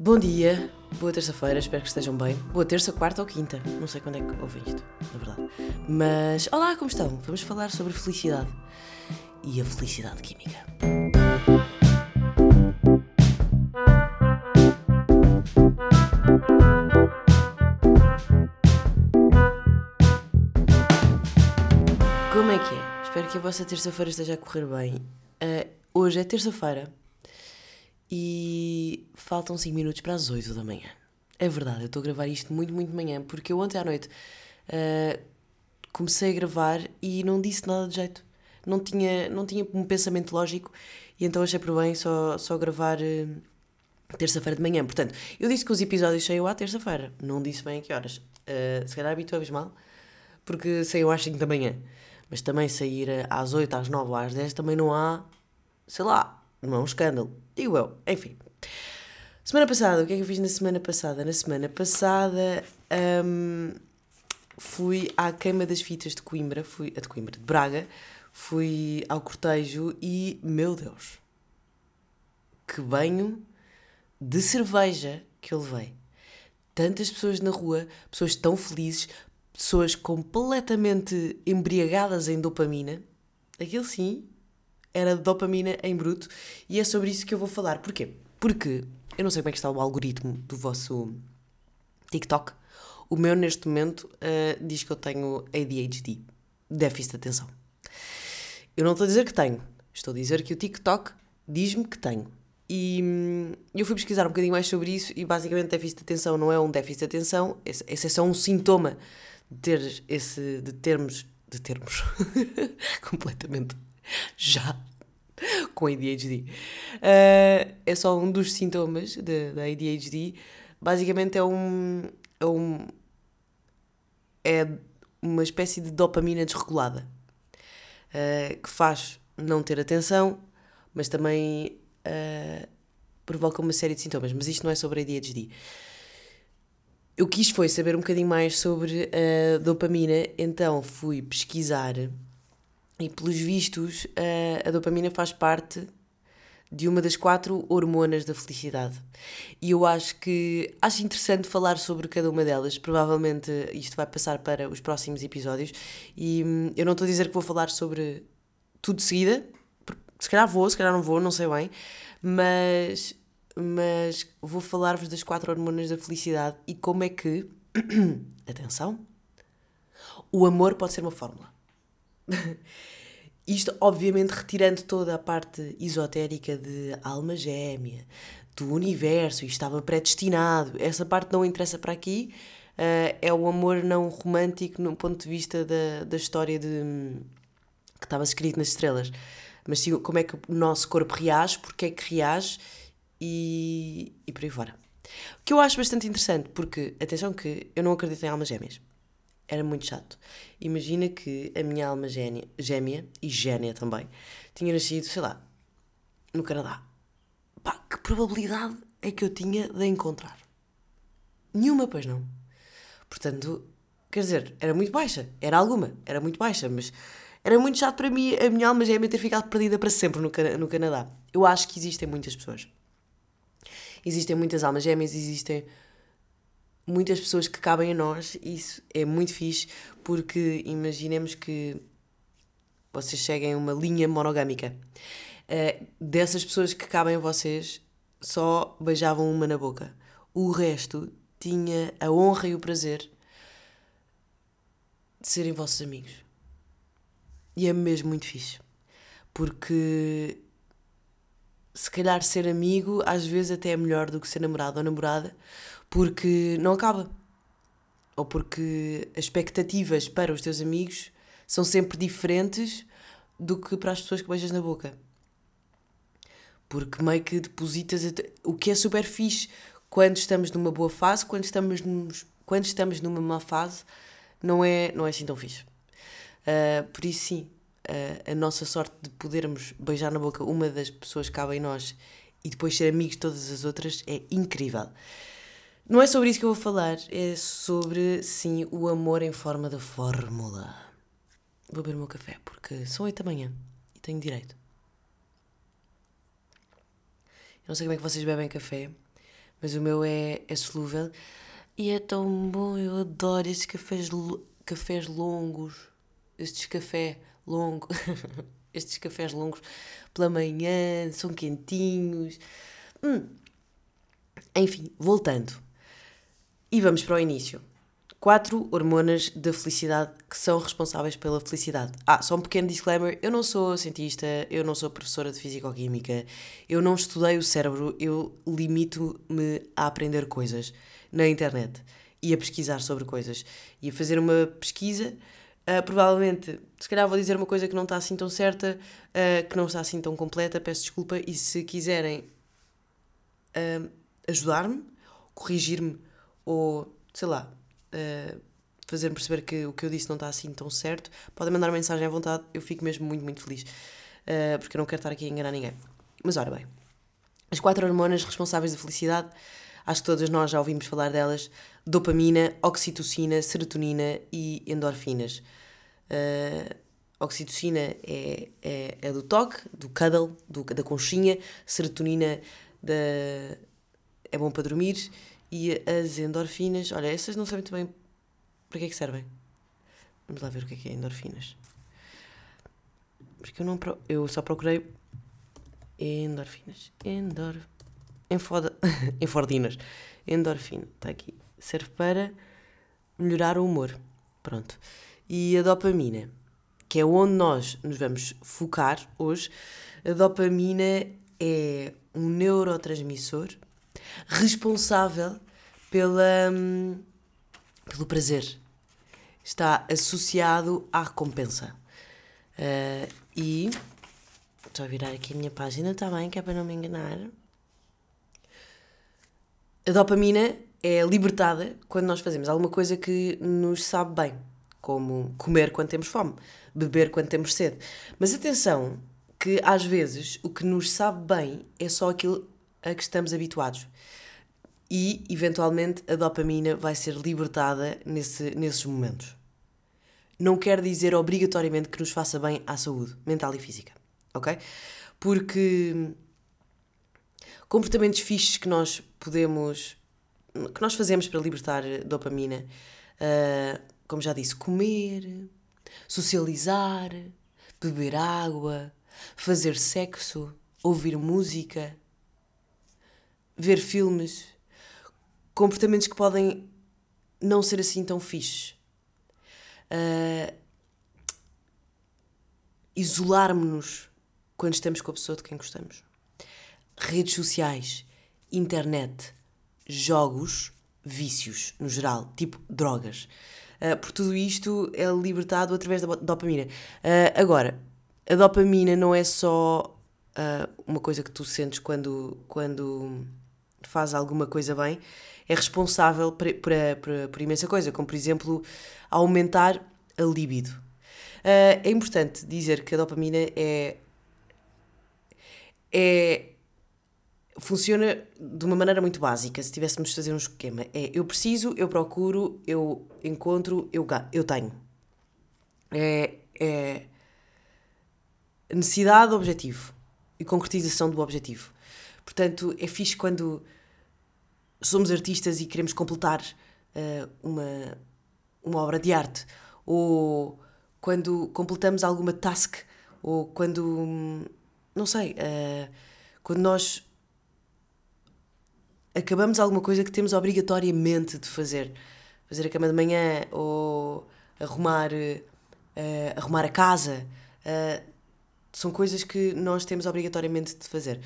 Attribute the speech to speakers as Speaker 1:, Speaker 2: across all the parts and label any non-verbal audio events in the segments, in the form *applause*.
Speaker 1: Bom dia, boa terça-feira, espero que estejam bem. Boa terça, quarta ou quinta, não sei quando é que ouvem isto, na verdade. Mas, olá, como estão? Vamos falar sobre felicidade e a felicidade química. Como é que é? Espero que a vossa terça-feira esteja a correr bem. Uh, hoje é terça-feira e faltam 5 minutos para as 8 da manhã. É verdade, eu estou a gravar isto muito, muito manhã, porque eu ontem à noite uh, comecei a gravar e não disse nada de jeito. Não tinha, não tinha um pensamento lógico e então achei por bem só, só gravar uh, terça-feira de manhã. Portanto, eu disse que os episódios saíam à terça-feira, não disse bem a que horas. Uh, se calhar habituámos mal, porque saiu às 5 da manhã. Mas também sair às 8, às 9 ou às 10 também não há, sei lá, não é um escândalo. Digo eu, enfim. Semana passada, o que é que eu fiz na semana passada? Na semana passada hum, fui à queima das fitas de Coimbra, fui a de Coimbra, de Braga, fui ao cortejo e, meu Deus, que banho de cerveja que eu levei. Tantas pessoas na rua, pessoas tão felizes, pessoas completamente embriagadas em dopamina. Aquilo sim era dopamina em bruto e é sobre isso que eu vou falar. Porquê? Porque eu não sei como é que está o algoritmo do vosso TikTok. O meu, neste momento, uh, diz que eu tenho ADHD, déficit de atenção. Eu não estou a dizer que tenho, estou a dizer que o TikTok diz-me que tenho. E hum, eu fui pesquisar um bocadinho mais sobre isso e basicamente déficit de atenção não é um déficit de atenção, esse, esse é só um sintoma de ter esse de termos de termos *laughs* completamente já com ADHD. Uh, é só um dos sintomas da ADHD. Basicamente é um, é um. É uma espécie de dopamina desregulada uh, que faz não ter atenção, mas também uh, provoca uma série de sintomas. Mas isto não é sobre ADHD. Eu quis foi saber um bocadinho mais sobre a dopamina, então fui pesquisar e pelos vistos, a, a dopamina faz parte de uma das quatro hormonas da felicidade. E eu acho que acho interessante falar sobre cada uma delas. Provavelmente isto vai passar para os próximos episódios. E hum, eu não estou a dizer que vou falar sobre tudo de seguida. Se calhar vou, se calhar não vou, não sei bem. Mas, mas vou falar-vos das quatro hormonas da felicidade e como é que. *clears throat* atenção! O amor pode ser uma fórmula. *laughs* Isto, obviamente, retirando toda a parte esotérica de alma gêmea, do universo, e estava predestinado. Essa parte não interessa para aqui. Uh, é o amor não romântico no ponto de vista da, da história de, que estava escrito nas estrelas. Mas sim, como é que o nosso corpo reage, porque é que reage e, e por aí fora. O que eu acho bastante interessante, porque, atenção que eu não acredito em almas gêmeas era muito chato. Imagina que a minha alma gêmea, gêmea e gênia também tinha nascido, sei lá, no Canadá. Pá, que probabilidade é que eu tinha de encontrar? Nenhuma, pois não. Portanto, quer dizer, era muito baixa. Era alguma, era muito baixa, mas era muito chato para mim a minha alma gêmea ter ficado perdida para sempre no, no Canadá. Eu acho que existem muitas pessoas. Existem muitas almas gêmeas, existem muitas pessoas que cabem a nós, isso é muito fixe, porque imaginemos que vocês seguem uma linha monogâmica. Uh, dessas pessoas que cabem a vocês, só beijavam uma na boca. O resto tinha a honra e o prazer de serem vossos amigos. E é mesmo muito fixe. Porque se calhar ser amigo às vezes até é melhor do que ser namorado ou namorada, porque não acaba. Ou porque as expectativas para os teus amigos são sempre diferentes do que para as pessoas que beijas na boca. Porque meio que depositas o que é super fixe quando estamos numa boa fase, quando estamos, quando estamos numa má fase, não é, não é assim tão fixe. Uh, por isso, sim, uh, a nossa sorte de podermos beijar na boca uma das pessoas que cabe em nós e depois ser amigos de todas as outras é incrível. Não é sobre isso que eu vou falar, é sobre, sim, o amor em forma de fórmula. Vou beber o meu café porque são oito da manhã e tenho direito. Eu não sei como é que vocês bebem café, mas o meu é, é solúvel e é tão bom. Eu adoro estes cafés, cafés longos, estes café longo, *laughs* estes cafés longos pela manhã, são quentinhos. Hum. Enfim, voltando. E vamos para o início. Quatro hormonas da felicidade que são responsáveis pela felicidade. Ah, só um pequeno disclaimer: eu não sou cientista, eu não sou professora de Físico-Química, eu não estudei o cérebro, eu limito-me a aprender coisas na internet e a pesquisar sobre coisas. E a fazer uma pesquisa, uh, provavelmente, se calhar vou dizer uma coisa que não está assim tão certa, uh, que não está assim tão completa, peço desculpa, e se quiserem uh, ajudar-me, corrigir-me ou, sei lá, uh, fazer-me perceber que o que eu disse não está assim tão certo, podem mandar mensagem à vontade, eu fico mesmo muito, muito feliz. Uh, porque eu não quero estar aqui a enganar ninguém. Mas ora bem, as quatro hormonas responsáveis da felicidade, acho que todas nós já ouvimos falar delas: dopamina, oxitocina, serotonina e endorfinas. Uh, oxitocina é, é, é, do toque, do cuddle, do, da conchinha, serotonina da, é bom para dormir e as endorfinas, olha, essas não sei muito bem para que é que servem. Vamos lá ver o que é que é endorfinas. Porque eu não pro... eu só procurei endorfinas. Endor Enfoda... *laughs* enfordinas. Endorfina, está aqui. Serve para melhorar o humor. Pronto. E a dopamina, que é onde nós nos vamos focar hoje. A dopamina é um neurotransmissor responsável pela, hum, pelo prazer. Está associado à recompensa. Uh, e. Estou a virar aqui a minha página, está bem, que é para não me enganar. A dopamina é libertada quando nós fazemos alguma coisa que nos sabe bem, como comer quando temos fome, beber quando temos sede. Mas atenção, que às vezes o que nos sabe bem é só aquilo a que estamos habituados. E, eventualmente, a dopamina vai ser libertada nesse, nesses momentos. Não quer dizer obrigatoriamente que nos faça bem à saúde mental e física, ok? Porque comportamentos fixos que nós podemos, que nós fazemos para libertar dopamina, uh, como já disse, comer, socializar, beber água, fazer sexo, ouvir música, ver filmes, comportamentos que podem não ser assim tão fixes. Uh, Isolarmos-nos quando estamos com a pessoa de quem gostamos. Redes sociais, internet, jogos, vícios no geral, tipo drogas. Uh, por tudo isto é libertado através da dopamina. Uh, agora, a dopamina não é só uma coisa que tu sentes quando, quando faz alguma coisa bem, é responsável por, por, por, por imensa coisa, como por exemplo aumentar a libido. Uh, é importante dizer que a dopamina é, é funciona de uma maneira muito básica. Se tivéssemos de fazer um esquema, é eu preciso, eu procuro, eu encontro, eu, eu tenho. É, é necessidade, objetivo e concretização do objetivo. Portanto, é fixe quando somos artistas e queremos completar uh, uma, uma obra de arte, ou quando completamos alguma task, ou quando, não sei, uh, quando nós acabamos alguma coisa que temos obrigatoriamente de fazer. Fazer a cama de manhã, ou arrumar, uh, arrumar a casa. São coisas que nós temos obrigatoriamente de fazer.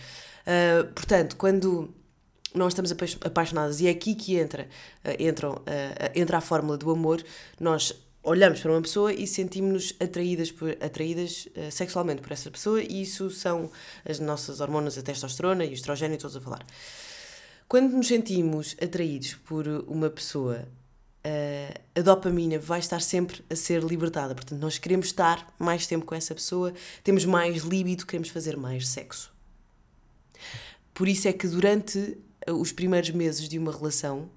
Speaker 1: portanto, quando nós estamos apaixonadas e é aqui que entra, uh, entram, uh, entra a fórmula do amor. Nós olhamos para uma pessoa e sentimos-nos atraídas, por, atraídas uh, sexualmente por essa pessoa e isso são as nossas hormonas, a testosterona e o estrogênio, todos a falar. Quando nos sentimos atraídos por uma pessoa, a dopamina vai estar sempre a ser libertada. Portanto, nós queremos estar mais tempo com essa pessoa, temos mais líbido, queremos fazer mais sexo. Por isso é que durante os primeiros meses de uma relação,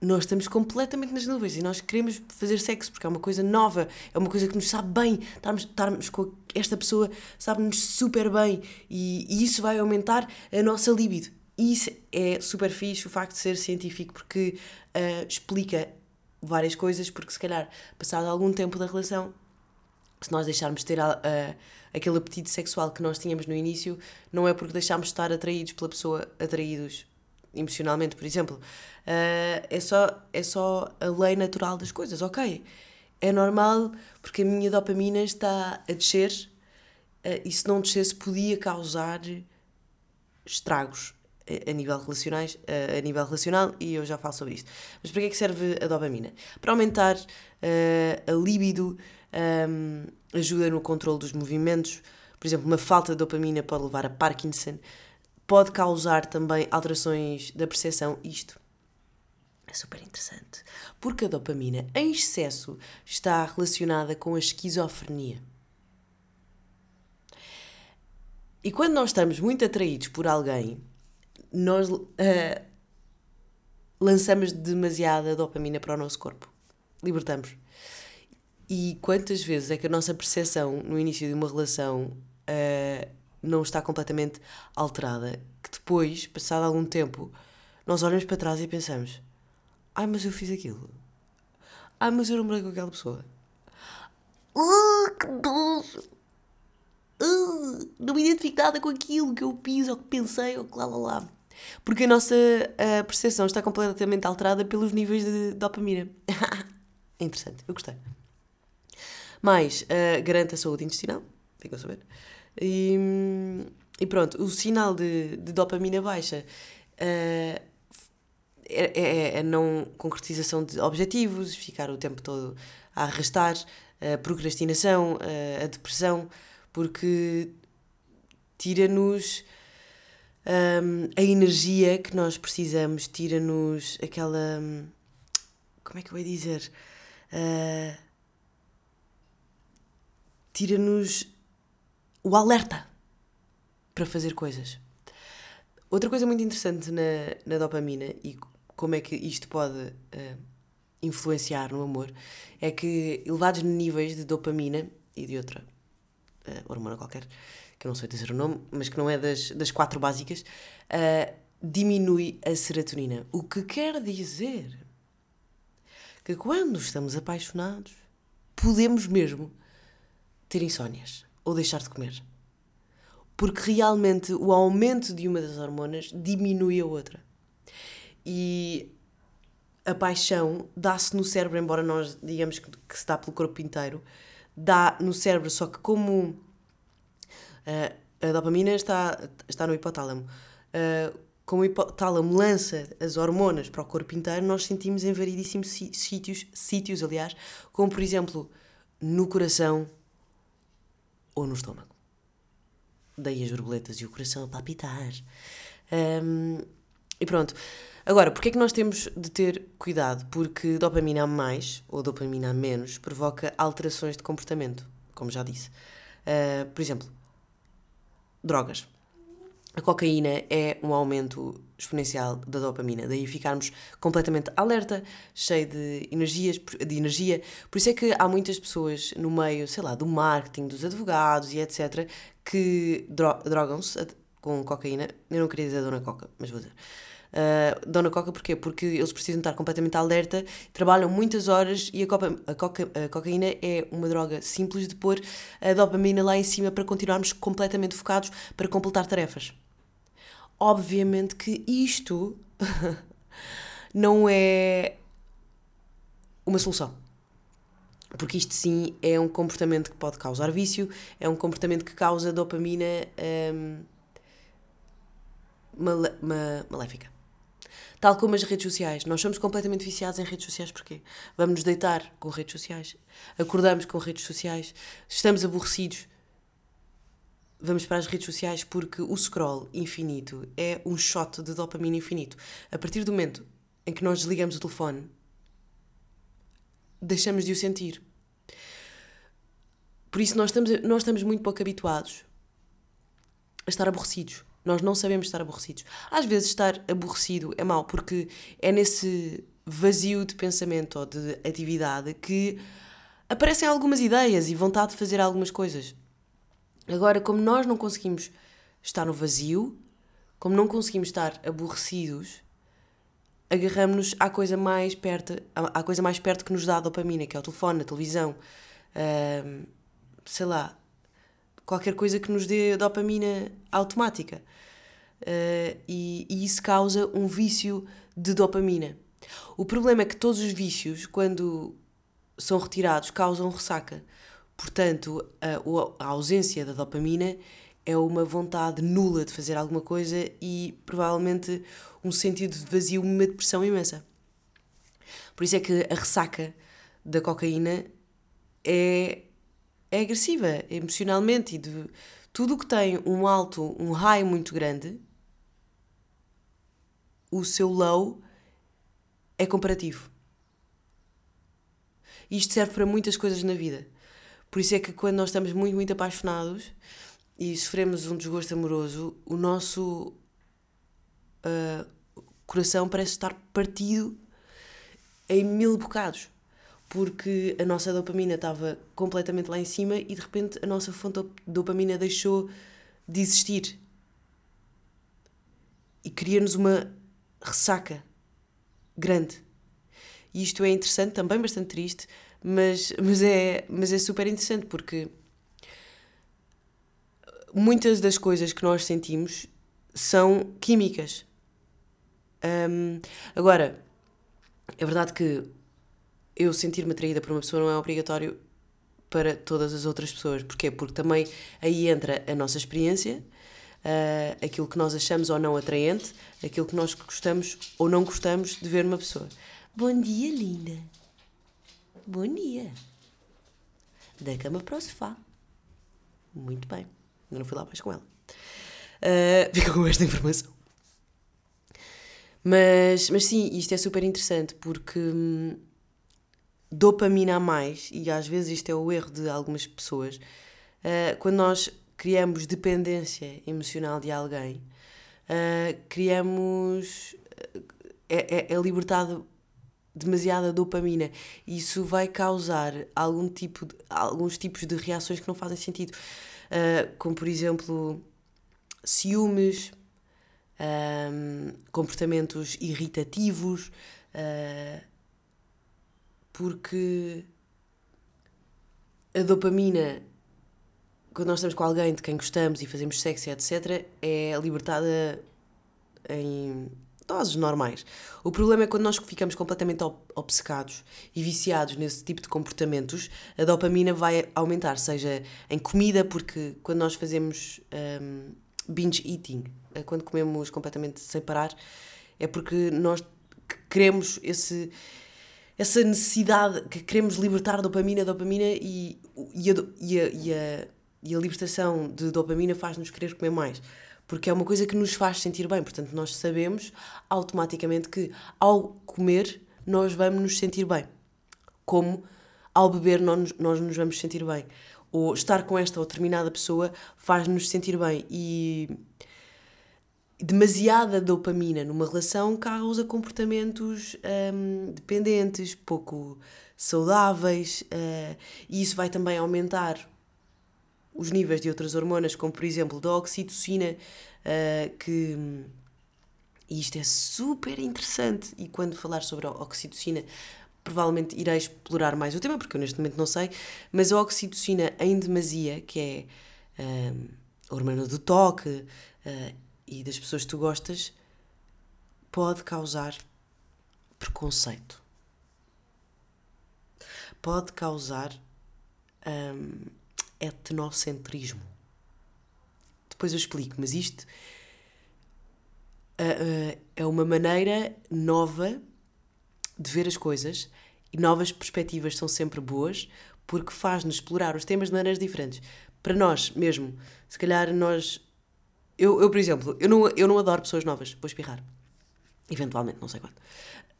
Speaker 1: nós estamos completamente nas nuvens e nós queremos fazer sexo porque é uma coisa nova, é uma coisa que nos sabe bem. Estarmos, estarmos com esta pessoa sabe-nos super bem e, e, isso vai aumentar a nossa libido. Isso é super fixe, o facto de ser científico, porque uh, explica várias coisas, porque se calhar, passado algum tempo da relação, se nós deixarmos de ter a, a, aquele apetite sexual que nós tínhamos no início, não é porque deixámos de estar atraídos pela pessoa, atraídos emocionalmente, por exemplo. Uh, é, só, é só a lei natural das coisas, ok. É normal porque a minha dopamina está a descer uh, e se não descesse podia causar estragos a nível, relacionais, a nível relacional e eu já falo sobre isto. Mas para que é que serve a dopamina? Para aumentar uh, a libido, um, ajuda no controle dos movimentos. Por exemplo, uma falta de dopamina pode levar a Parkinson, pode causar também alterações da percepção. Isto é super interessante, porque a dopamina em excesso está relacionada com a esquizofrenia. E quando nós estamos muito atraídos por alguém, nós uh, lançamos demasiada dopamina para o nosso corpo. Libertamos. E quantas vezes é que a nossa percepção no início de uma relação uh, não está completamente alterada? Que depois, passado algum tempo, nós olhamos para trás e pensamos: Ai, mas eu fiz aquilo. Ai, mas eu namorei com aquela pessoa. Uh, que doce! Uh, não me identifico nada com aquilo que eu fiz ou que pensei ou que lá lá lá. Porque a nossa a percepção está completamente alterada pelos níveis de dopamina. *laughs* é interessante, eu gostei. Mais, uh, garante a saúde intestinal, ficam a saber. E, e, pronto, o sinal de, de dopamina baixa uh, é, é, a não concretização de objetivos, ficar o tempo todo a arrastar, a procrastinação, a, a depressão, porque tira-nos um, a energia que nós precisamos, tira-nos aquela. Como é que eu ia dizer? Uh, tira-nos o alerta para fazer coisas. Outra coisa muito interessante na, na dopamina e como é que isto pode uh, influenciar no amor é que elevados níveis de dopamina e de outra uh, hormona qualquer que eu não sei dizer o nome, mas que não é das, das quatro básicas, uh, diminui a serotonina. O que quer dizer que quando estamos apaixonados, podemos mesmo ter insónias ou deixar de comer. Porque realmente o aumento de uma das hormonas diminui a outra. E a paixão dá-se no cérebro, embora nós digamos que, que se dá pelo corpo inteiro, dá no cérebro, só que como Uh, a dopamina está, está no hipotálamo. Uh, como o hipotálamo lança as hormonas para o corpo inteiro, nós sentimos em variedíssimos sítios, sítios, aliás, como por exemplo no coração ou no estômago. Daí as borboletas e o coração a palpitar. Um, e pronto. Agora, porquê é que nós temos de ter cuidado? Porque dopamina a mais ou dopamina a menos provoca alterações de comportamento, como já disse. Uh, por exemplo, drogas. A cocaína é um aumento exponencial da dopamina, daí ficarmos completamente alerta, cheio de, energias, de energia. Por isso é que há muitas pessoas no meio, sei lá, do marketing, dos advogados e etc., que dro drogam-se com cocaína. Eu não queria dizer Dona Coca, mas vou dizer. Uh, Dona Coca porquê? Porque eles precisam estar completamente alerta, trabalham muitas horas e a, copa, a, coca, a cocaína é uma droga simples de pôr a dopamina lá em cima para continuarmos completamente focados para completar tarefas. Obviamente que isto *laughs* não é uma solução. Porque isto sim é um comportamento que pode causar vício, é um comportamento que causa dopamina um, maléfica. Tal como as redes sociais. Nós somos completamente viciados em redes sociais porquê? Vamos nos deitar com redes sociais, acordamos com redes sociais, estamos aborrecidos, vamos para as redes sociais porque o scroll infinito é um shot de dopamina infinito. A partir do momento em que nós desligamos o telefone, deixamos de o sentir. Por isso, nós estamos, nós estamos muito pouco habituados a estar aborrecidos. Nós não sabemos estar aborrecidos. Às vezes, estar aborrecido é mau, porque é nesse vazio de pensamento ou de atividade que aparecem algumas ideias e vontade de fazer algumas coisas. Agora, como nós não conseguimos estar no vazio, como não conseguimos estar aborrecidos, agarramos-nos à coisa mais perto, à coisa mais perto que nos dá a dopamina, que é o telefone, a televisão, uh, sei lá, qualquer coisa que nos dê dopamina automática. Uh, e, e isso causa um vício de dopamina. O problema é que todos os vícios, quando são retirados, causam ressaca. Portanto, a, a ausência da dopamina é uma vontade nula de fazer alguma coisa e provavelmente um sentido de vazio, uma depressão imensa. Por isso é que a ressaca da cocaína é, é agressiva emocionalmente e de tudo o que tem um alto, um high muito grande, o seu low é comparativo. Isto serve para muitas coisas na vida. Por isso é que quando nós estamos muito, muito apaixonados e sofremos um desgosto amoroso, o nosso uh, coração parece estar partido em mil bocados. Porque a nossa dopamina estava completamente lá em cima e de repente a nossa fonte de dopamina deixou de existir. E cria-nos uma ressaca grande. E isto é interessante, também bastante triste, mas, mas, é, mas é super interessante porque muitas das coisas que nós sentimos são químicas. Agora, é verdade que eu sentir-me atraída por uma pessoa não é obrigatório para todas as outras pessoas. Porquê? Porque também aí entra a nossa experiência, uh, aquilo que nós achamos ou não atraente, aquilo que nós gostamos ou não gostamos de ver numa pessoa. Bom dia, linda. Bom dia. Da cama para o sofá. Muito bem. Eu não fui lá mais com ela. Uh, *laughs* fica com esta informação. Mas, mas sim, isto é super interessante porque hum, dopamina a mais, e às vezes isto é o erro de algumas pessoas, uh, quando nós criamos dependência emocional de alguém, uh, criamos. É, é, é libertado demasiada dopamina. Isso vai causar algum tipo de, alguns tipos de reações que não fazem sentido. Uh, como, por exemplo, ciúmes, um, comportamentos irritativos, uh, porque a dopamina, quando nós estamos com alguém de quem gostamos e fazemos sexo, etc., é libertada em doses normais. O problema é quando nós ficamos completamente obcecados e viciados nesse tipo de comportamentos, a dopamina vai aumentar, seja em comida, porque quando nós fazemos um, binge eating, é quando comemos completamente sem parar, é porque nós queremos esse essa necessidade, que queremos libertar dopamina, dopamina e, e, a, e, a, e, a, e a libertação de dopamina faz-nos querer comer mais porque é uma coisa que nos faz sentir bem. Portanto, nós sabemos automaticamente que ao comer nós vamos nos sentir bem. Como ao beber nós, nós nos vamos sentir bem. Ou estar com esta ou determinada pessoa faz-nos sentir bem. E demasiada dopamina numa relação causa comportamentos hum, dependentes, pouco saudáveis, uh, e isso vai também aumentar os níveis de outras hormonas, como por exemplo da oxitocina, uh, que. E isto é super interessante, e quando falar sobre a oxitocina, provavelmente irei explorar mais o tema, porque eu neste momento não sei, mas a oxitocina em demasia, que é uh, a hormona do toque uh, e das pessoas que tu gostas, pode causar preconceito. Pode causar um, etnocentrismo. Depois eu explico, mas isto uh, uh, é uma maneira nova de ver as coisas e novas perspectivas são sempre boas porque faz-nos explorar os temas de maneiras diferentes. Para nós mesmo, se calhar nós. Eu, eu por exemplo, eu não, eu não adoro pessoas novas, vou espirrar. Eventualmente, não sei quando.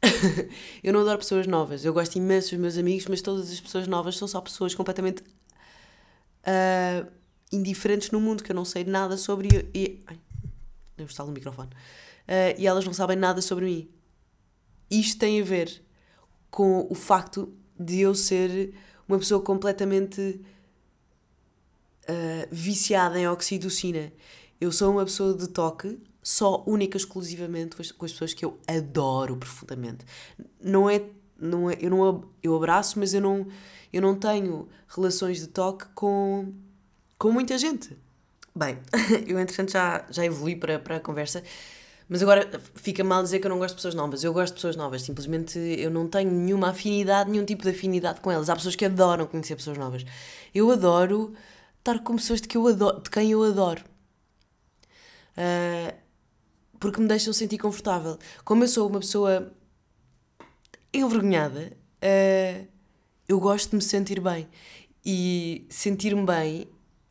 Speaker 1: *laughs* eu não adoro pessoas novas. Eu gosto imenso dos meus amigos, mas todas as pessoas novas são só pessoas completamente uh, indiferentes no mundo, que eu não sei nada sobre. E, ai, deu um no microfone. Uh, e elas não sabem nada sobre mim. Isto tem a ver com o facto de eu ser uma pessoa completamente uh, viciada em oxitocina. Eu sou uma pessoa de toque, só única exclusivamente com as, pessoas que eu adoro profundamente. Não é, não é eu não eu abraço, mas eu não eu não tenho relações de toque com com muita gente. Bem, *laughs* eu entretanto já já evolui para para a conversa. Mas agora fica mal dizer que eu não gosto de pessoas novas. Eu gosto de pessoas novas. Simplesmente eu não tenho nenhuma afinidade, nenhum tipo de afinidade com elas. Há pessoas que adoram conhecer pessoas novas. Eu adoro estar com pessoas de, que eu adoro, de quem eu adoro. Uh, porque me deixam sentir confortável. Como eu sou uma pessoa envergonhada, uh, eu gosto de me sentir bem. E sentir-me bem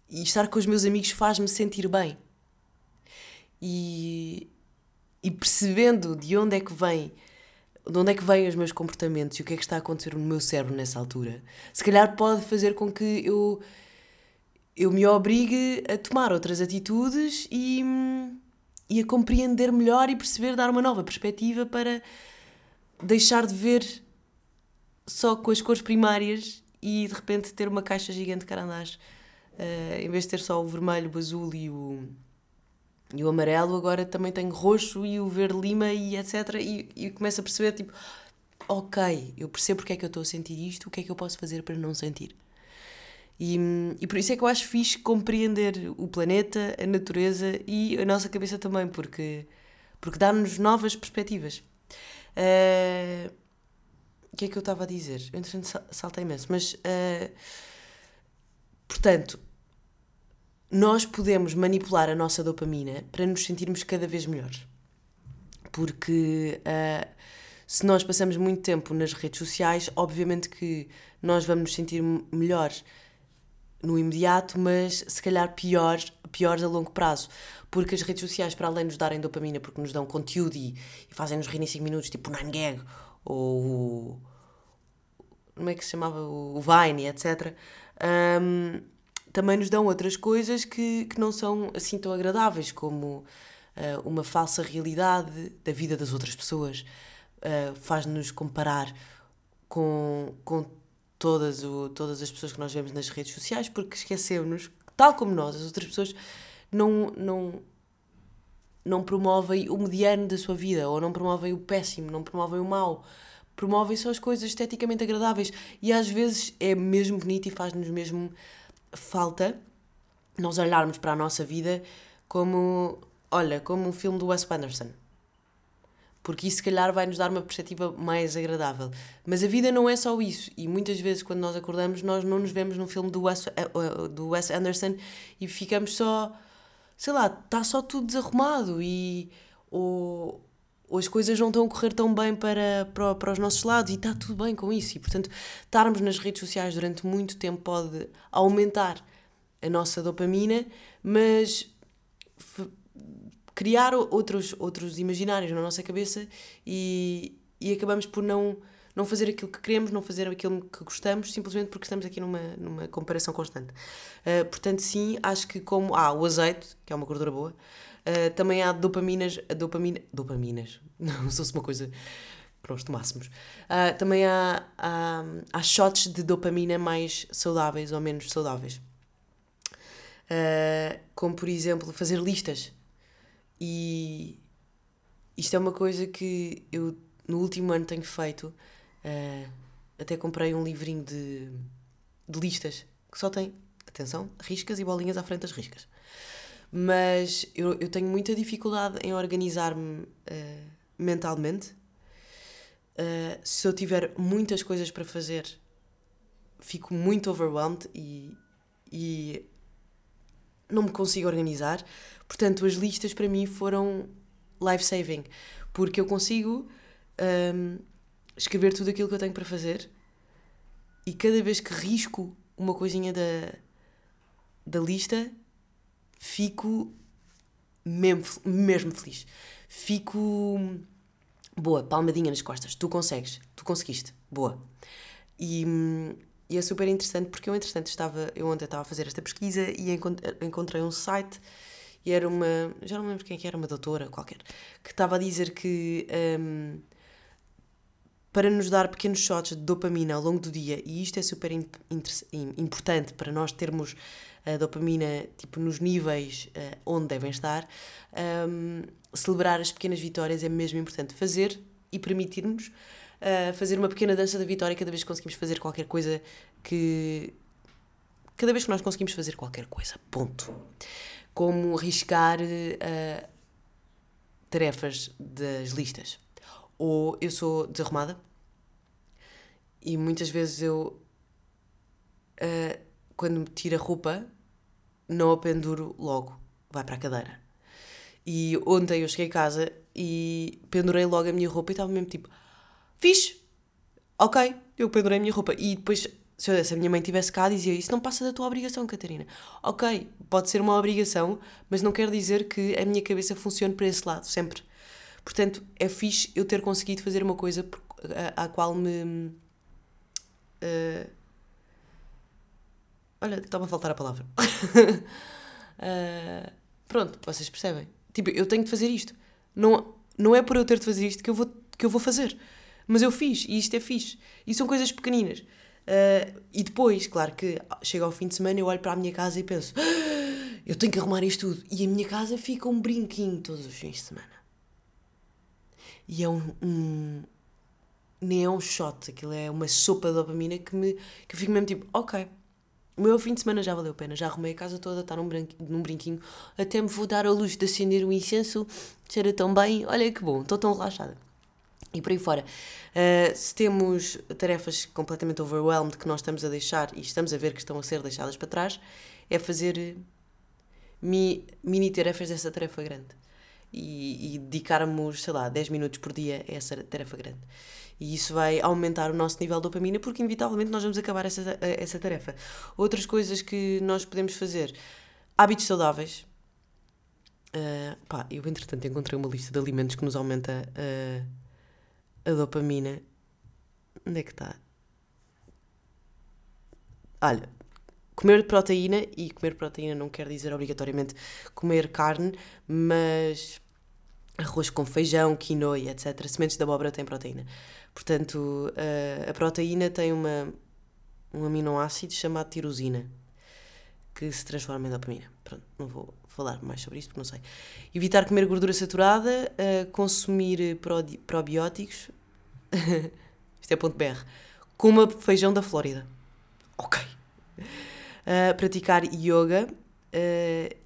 Speaker 1: e estar com os meus amigos faz-me sentir bem. E, e percebendo de onde é que vem de onde é que vêm os meus comportamentos e o que é que está a acontecer no meu cérebro nessa altura, se calhar pode fazer com que eu eu me obrigue a tomar outras atitudes e, e a compreender melhor e perceber, dar uma nova perspectiva para deixar de ver só com as cores primárias e de repente ter uma caixa gigante de carandás. Uh, em vez de ter só o vermelho, o azul e o, e o amarelo, agora também tenho roxo e o verde lima e etc. E, e começo a perceber, tipo, ok, eu percebo porque é que eu estou a sentir isto, o que é que eu posso fazer para não sentir. E, e por isso é que eu acho fixe compreender o planeta, a natureza e a nossa cabeça também, porque, porque dá-nos novas perspectivas. Uh, o que é que eu estava a dizer? Eu, entretanto, saltei imenso, mas. Uh, portanto, nós podemos manipular a nossa dopamina para nos sentirmos cada vez melhores. Porque uh, se nós passamos muito tempo nas redes sociais, obviamente que nós vamos nos sentir melhores no imediato, mas se calhar piores, piores a longo prazo. Porque as redes sociais, para além de nos darem dopamina, porque nos dão conteúdo e, e fazem-nos rir em 5 minutos, tipo o 9gag ou. Como é que se chamava? O Vine, etc. Um, também nos dão outras coisas que, que não são assim tão agradáveis, como uh, uma falsa realidade da vida das outras pessoas. Uh, Faz-nos comparar com, com todas, o, todas as pessoas que nós vemos nas redes sociais, porque esquecemos que, tal como nós, as outras pessoas não, não, não promovem o mediano da sua vida, ou não promovem o péssimo, não promovem o mau. Promovem só as coisas esteticamente agradáveis. E às vezes é mesmo bonito e faz-nos mesmo falta nós olharmos para a nossa vida como, olha, como um filme do Wes Anderson porque isso se calhar vai nos dar uma perspectiva mais agradável. Mas a vida não é só isso, e muitas vezes quando nós acordamos nós não nos vemos num filme do Wes, eh, do Wes Anderson e ficamos só, sei lá, está só tudo desarrumado e ou, ou as coisas não estão a correr tão bem para, para, para os nossos lados e está tudo bem com isso. E portanto, estarmos nas redes sociais durante muito tempo pode aumentar a nossa dopamina, mas criar outros, outros imaginários na nossa cabeça e, e acabamos por não, não fazer aquilo que queremos, não fazer aquilo que gostamos, simplesmente porque estamos aqui numa, numa comparação constante. Uh, portanto, sim, acho que como há o azeite, que é uma gordura boa, uh, também há dopaminas, dopamina, dopaminas, *laughs* não se uma coisa que nós tomássemos. Uh, também há, há, há shots de dopamina mais saudáveis ou menos saudáveis. Como, por exemplo, fazer listas. E isto é uma coisa que eu no último ano tenho feito. Uh, até comprei um livrinho de, de listas que só tem, atenção, riscas e bolinhas à frente das riscas. Mas eu, eu tenho muita dificuldade em organizar-me uh, mentalmente. Uh, se eu tiver muitas coisas para fazer, fico muito overwhelmed e, e não me consigo organizar. Portanto, as listas para mim foram life-saving, porque eu consigo um, escrever tudo aquilo que eu tenho para fazer e cada vez que risco uma coisinha da, da lista, fico mesmo, mesmo feliz. Fico. Boa, palmadinha nas costas. Tu consegues, tu conseguiste. Boa. E, e é super interessante porque eu, entretanto, estava, eu ontem estava a fazer esta pesquisa e encontrei um site e era uma. Já não lembro quem é que era, uma doutora qualquer, que estava a dizer que. Um, para nos dar pequenos shots de dopamina ao longo do dia, e isto é super importante para nós termos a dopamina tipo, nos níveis uh, onde devem estar, um, celebrar as pequenas vitórias é mesmo importante. Fazer e permitirmos uh, fazer uma pequena dança da vitória cada vez que conseguimos fazer qualquer coisa que. Cada vez que nós conseguimos fazer qualquer coisa. Ponto. Como arriscar uh, tarefas das listas ou eu sou desarrumada e muitas vezes eu, uh, quando me tiro a roupa, não a penduro logo, vai para a cadeira. E ontem eu cheguei a casa e pendurei logo a minha roupa e estava mesmo tipo, fixe, ok, eu pendurei a minha roupa. E depois, se, eu, se a minha mãe estivesse cá, dizia, isso não passa da tua obrigação, Catarina. Ok, pode ser uma obrigação, mas não quer dizer que a minha cabeça funcione para esse lado, sempre. Portanto, é fixe eu ter conseguido fazer uma coisa à, qual me. Uh, olha, estava a faltar a palavra. uh, *laughs* pronto, vocês percebem. Tipo, eu tenho de fazer isto. Não, não é por eu ter de fazer isto que eu vou, que eu vou fazer. Mas eu fiz, e isto é fixe. E são coisas pequeninas. Uh, e depois, claro que chega ao fim de semana, eu olho para a minha casa e penso: ah, eu tenho que arrumar isto tudo. E a minha casa fica um brinquinho todos os fins de semana. E é um, um nem é um shot, aquilo é uma sopa de dopamina que, me, que eu fico mesmo tipo, ok, o meu fim de semana já valeu a pena, já arrumei a casa toda, está num, num brinquinho, até me vou dar a luz de acender um incenso, cheira tão bem, olha que bom, estou tão relaxada. E por aí fora, uh, se temos tarefas completamente overwhelmed que nós estamos a deixar e estamos a ver que estão a ser deixadas para trás, é fazer eh, mi, mini tarefas dessa tarefa grande. E, e dedicarmos, sei lá, 10 minutos por dia a essa tarefa grande. E isso vai aumentar o nosso nível de dopamina porque, inevitavelmente, nós vamos acabar essa, essa tarefa. Outras coisas que nós podemos fazer: hábitos saudáveis. Uh, pá, eu, entretanto, encontrei uma lista de alimentos que nos aumenta uh, a dopamina. Onde é que está? Olha, comer proteína, e comer proteína não quer dizer obrigatoriamente comer carne, mas arroz com feijão, quinoa etc. Sementes de abóbora têm proteína. Portanto, a, a proteína tem uma, um aminoácido chamado tirosina, que se transforma em dopamina. Pronto, não vou falar mais sobre isto porque não sei. Evitar comer gordura saturada, uh, consumir probióticos. *laughs* isto é ponto BR. Coma feijão da Flórida. Ok uh, praticar yoga, uh,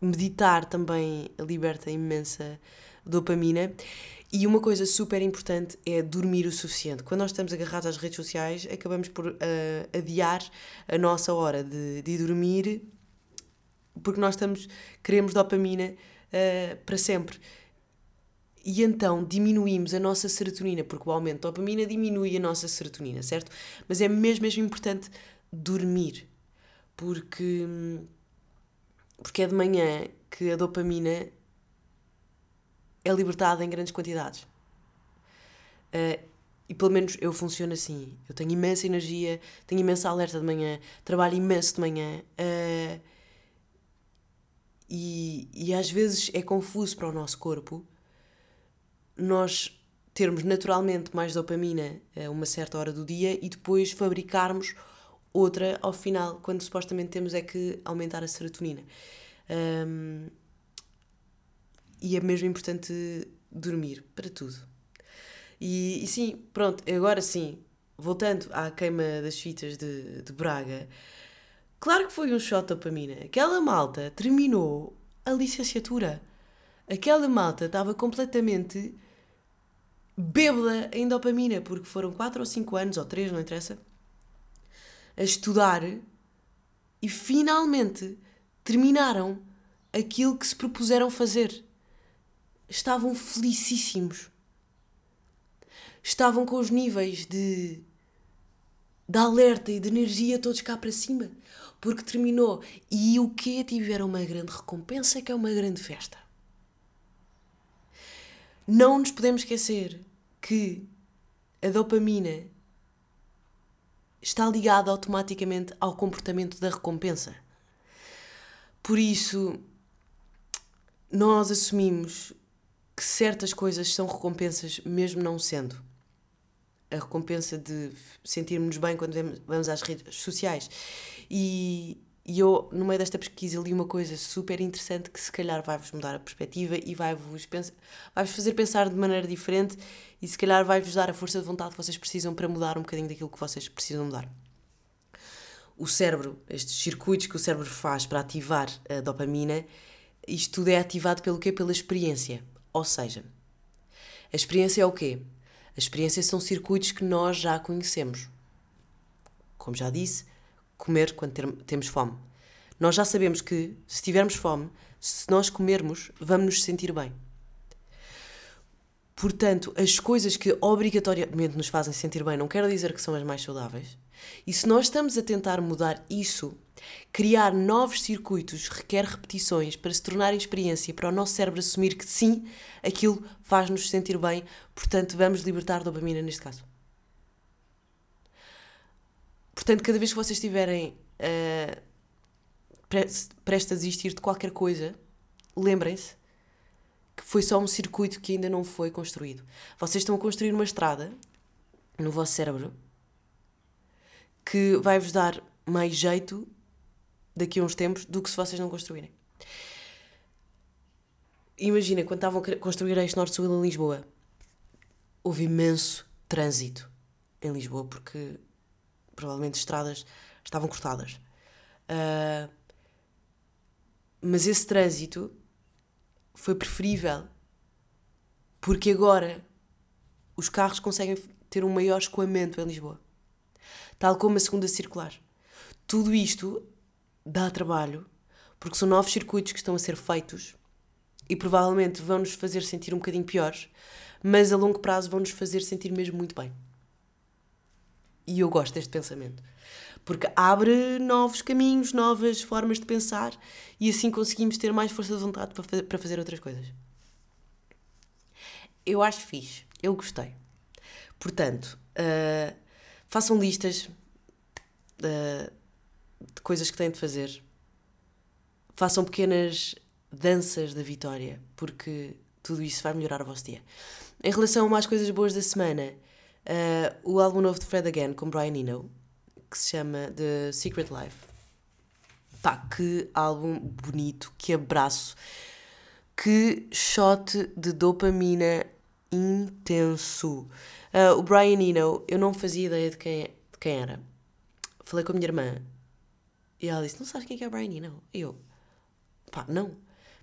Speaker 1: meditar também liberta imensa dopamina. E uma coisa super importante é dormir o suficiente. Quando nós estamos agarrados às redes sociais, acabamos por uh, adiar a nossa hora de, de dormir porque nós estamos, queremos dopamina uh, para sempre. E então diminuímos a nossa serotonina, porque o aumento de dopamina diminui a nossa serotonina, certo? Mas é mesmo, mesmo importante dormir porque, porque é de manhã que a dopamina é libertada em grandes quantidades. Uh, e pelo menos eu funciono assim. Eu tenho imensa energia, tenho imensa alerta de manhã, trabalho imenso de manhã. Uh, e, e às vezes é confuso para o nosso corpo nós termos naturalmente mais dopamina a uma certa hora do dia e depois fabricarmos outra ao final, quando supostamente temos é que aumentar a serotonina. Um, e é mesmo importante dormir para tudo. E, e, sim, pronto, agora sim, voltando à queima das fitas de, de Braga, claro que foi um shot dopamina. Aquela malta terminou a licenciatura. Aquela malta estava completamente bêbada em dopamina, porque foram 4 ou 5 anos, ou 3, não interessa, a estudar e finalmente terminaram aquilo que se propuseram fazer. Estavam felicíssimos. Estavam com os níveis de, de alerta e de energia todos cá para cima. Porque terminou. E o que Tiveram uma grande recompensa, que é uma grande festa. Não nos podemos esquecer que a dopamina está ligado automaticamente ao comportamento da recompensa. Por isso, nós assumimos que certas coisas são recompensas, mesmo não sendo. a recompensa de sentirmos bem quando vamos às redes sociais. E, e eu, no meio desta pesquisa, li uma coisa super interessante que se calhar vai-vos mudar a perspectiva e vai-vos vai fazer pensar de maneira diferente e se calhar vai-vos dar a força de vontade que vocês precisam para mudar um bocadinho daquilo que vocês precisam mudar. O cérebro, estes circuitos que o cérebro faz para ativar a dopamina, isto tudo é ativado pelo quê? Pela experiência. Ou seja, a experiência é o quê? A experiência são circuitos que nós já conhecemos. Como já disse, comer quando ter, temos fome. Nós já sabemos que, se tivermos fome, se nós comermos, vamos nos sentir bem. Portanto, as coisas que obrigatoriamente nos fazem sentir bem não quero dizer que são as mais saudáveis. E se nós estamos a tentar mudar isso, criar novos circuitos requer repetições para se tornar experiência, para o nosso cérebro assumir que sim, aquilo faz-nos sentir bem, portanto, vamos libertar dopamina neste caso. Portanto, cada vez que vocês estiverem uh, prestes a desistir de qualquer coisa, lembrem-se que foi só um circuito que ainda não foi construído. Vocês estão a construir uma estrada no vosso cérebro que vai-vos dar mais jeito daqui a uns tempos do que se vocês não construírem. Imagina, quando estavam a construir este Norte-Sul em Lisboa, houve imenso trânsito em Lisboa porque provavelmente estradas estavam cortadas. Uh, mas esse trânsito foi preferível porque agora os carros conseguem ter um maior escoamento em Lisboa, tal como a segunda circular. Tudo isto dá trabalho porque são novos circuitos que estão a ser feitos e provavelmente vão nos fazer sentir um bocadinho piores, mas a longo prazo vão nos fazer sentir mesmo muito bem. E eu gosto deste pensamento. Porque abre novos caminhos, novas formas de pensar e assim conseguimos ter mais força de vontade para fazer outras coisas. Eu acho fixe. Eu gostei. Portanto, uh, façam listas uh, de coisas que têm de fazer. Façam pequenas danças da vitória, porque tudo isso vai melhorar o vosso dia. Em relação às coisas boas da semana, uh, o álbum novo de Fred Again com Brian Eno, que se chama The Secret Life. Pá, que álbum bonito, que abraço, que shot de dopamina intenso. Uh, o Brian Eno, eu não fazia ideia de quem, de quem era. Falei com a minha irmã e ela disse: Não sabes quem é, é o Brian Eno? E eu, pá, não.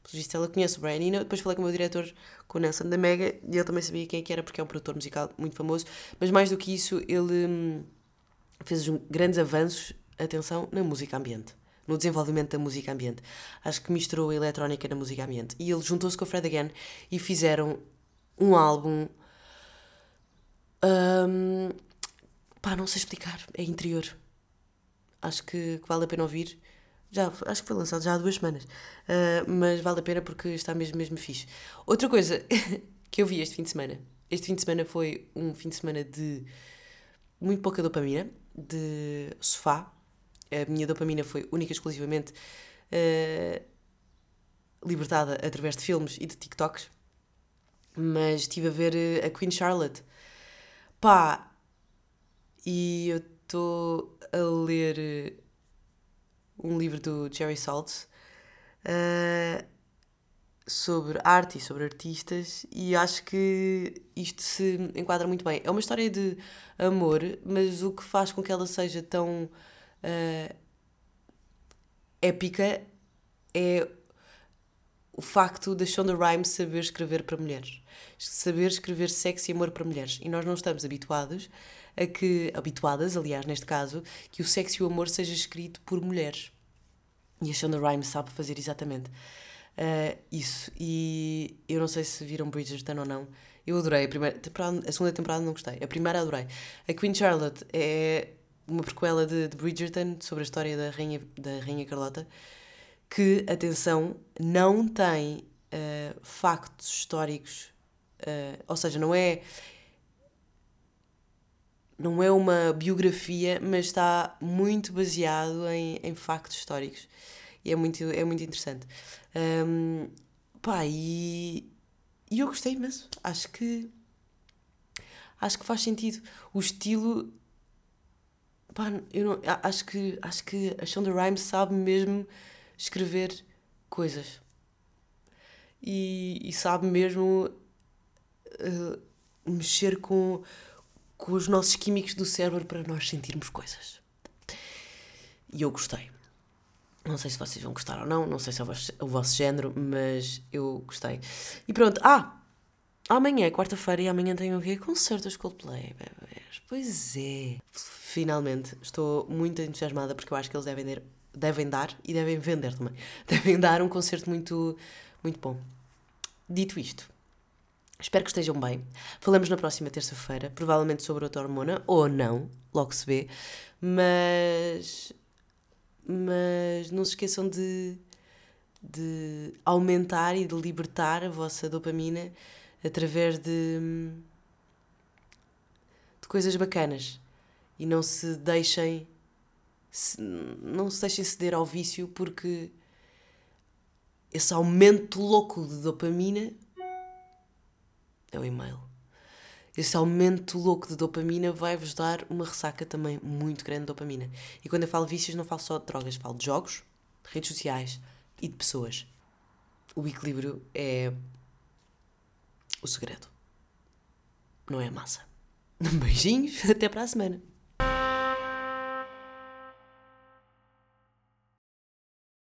Speaker 1: Pelo visto, ela conhece o Brian Eno. Depois falei com o meu diretor, com o Nelson da Mega, e ele também sabia quem é que era, porque é um produtor musical muito famoso. Mas mais do que isso, ele hum, fez grandes avanços, atenção, na música ambiente. No desenvolvimento da música ambiente. Acho que misturou a eletrónica na música ambiente. E ele juntou-se com o Fred Again e fizeram um álbum. Um, pá, não sei explicar. É interior. Acho que, que vale a pena ouvir. Já, acho que foi lançado já há duas semanas. Uh, mas vale a pena porque está mesmo, mesmo fixe. Outra coisa *laughs* que eu vi este fim de semana. Este fim de semana foi um fim de semana de muito pouca dopamina, de sofá. A minha dopamina foi única e exclusivamente uh, libertada através de filmes e de TikToks. Mas estive a ver uh, a Queen Charlotte. Pá! E eu estou a ler um livro do Jerry Saltz uh, sobre arte e sobre artistas e acho que isto se enquadra muito bem. É uma história de amor, mas o que faz com que ela seja tão uh, épica é o facto da Shonda Rhimes saber escrever para mulheres. Saber escrever sexo e amor para mulheres. E nós não estamos habituados a que, habituadas, aliás, neste caso, que o sexo e o amor seja escrito por mulheres. E a Shonda Rhimes sabe fazer exatamente uh, isso. E eu não sei se viram Bridgerton ou não. Eu adorei. A, primeira temporada, a segunda temporada não gostei. A primeira adorei. A Queen Charlotte é uma prequela de, de Bridgerton sobre a história da Rainha, da Rainha Carlota que, atenção, não tem uh, factos históricos. Uh, ou seja, não é não é uma biografia, mas está muito baseado em, em factos históricos. E é muito, é muito interessante. Um, pá, e, e eu gostei imenso. Acho que. acho que faz sentido. O estilo. Pá, eu não, acho, que, acho que a Shonda Rhimes sabe mesmo escrever coisas. E, e sabe mesmo uh, mexer com, com os nossos químicos do cérebro para nós sentirmos coisas. E eu gostei. Não sei se vocês vão gostar ou não, não sei se é o vosso, o vosso género, mas eu gostei. E pronto, ah! Amanhã é quarta-feira e amanhã tenho o quê? Concerto dos Coldplay, bebês. Pois é. Finalmente, estou muito entusiasmada porque eu acho que eles devem, der, devem dar e devem vender também. *laughs* Devem dar um concerto muito, muito bom. Dito isto, espero que estejam bem. Falamos na próxima terça-feira, provavelmente sobre outra hormona, ou não, logo se vê. Mas mas não se esqueçam de, de aumentar e de libertar a vossa dopamina através de, de coisas bacanas e não se deixem não se deixem ceder ao vício porque esse aumento louco de dopamina é o e-mail. Esse aumento louco de dopamina vai-vos dar uma ressaca também muito grande de dopamina. E quando eu falo vícios, não falo só de drogas, falo de jogos, de redes sociais e de pessoas. O equilíbrio é o segredo. Não é a massa. *laughs* Beijinhos, até para a semana.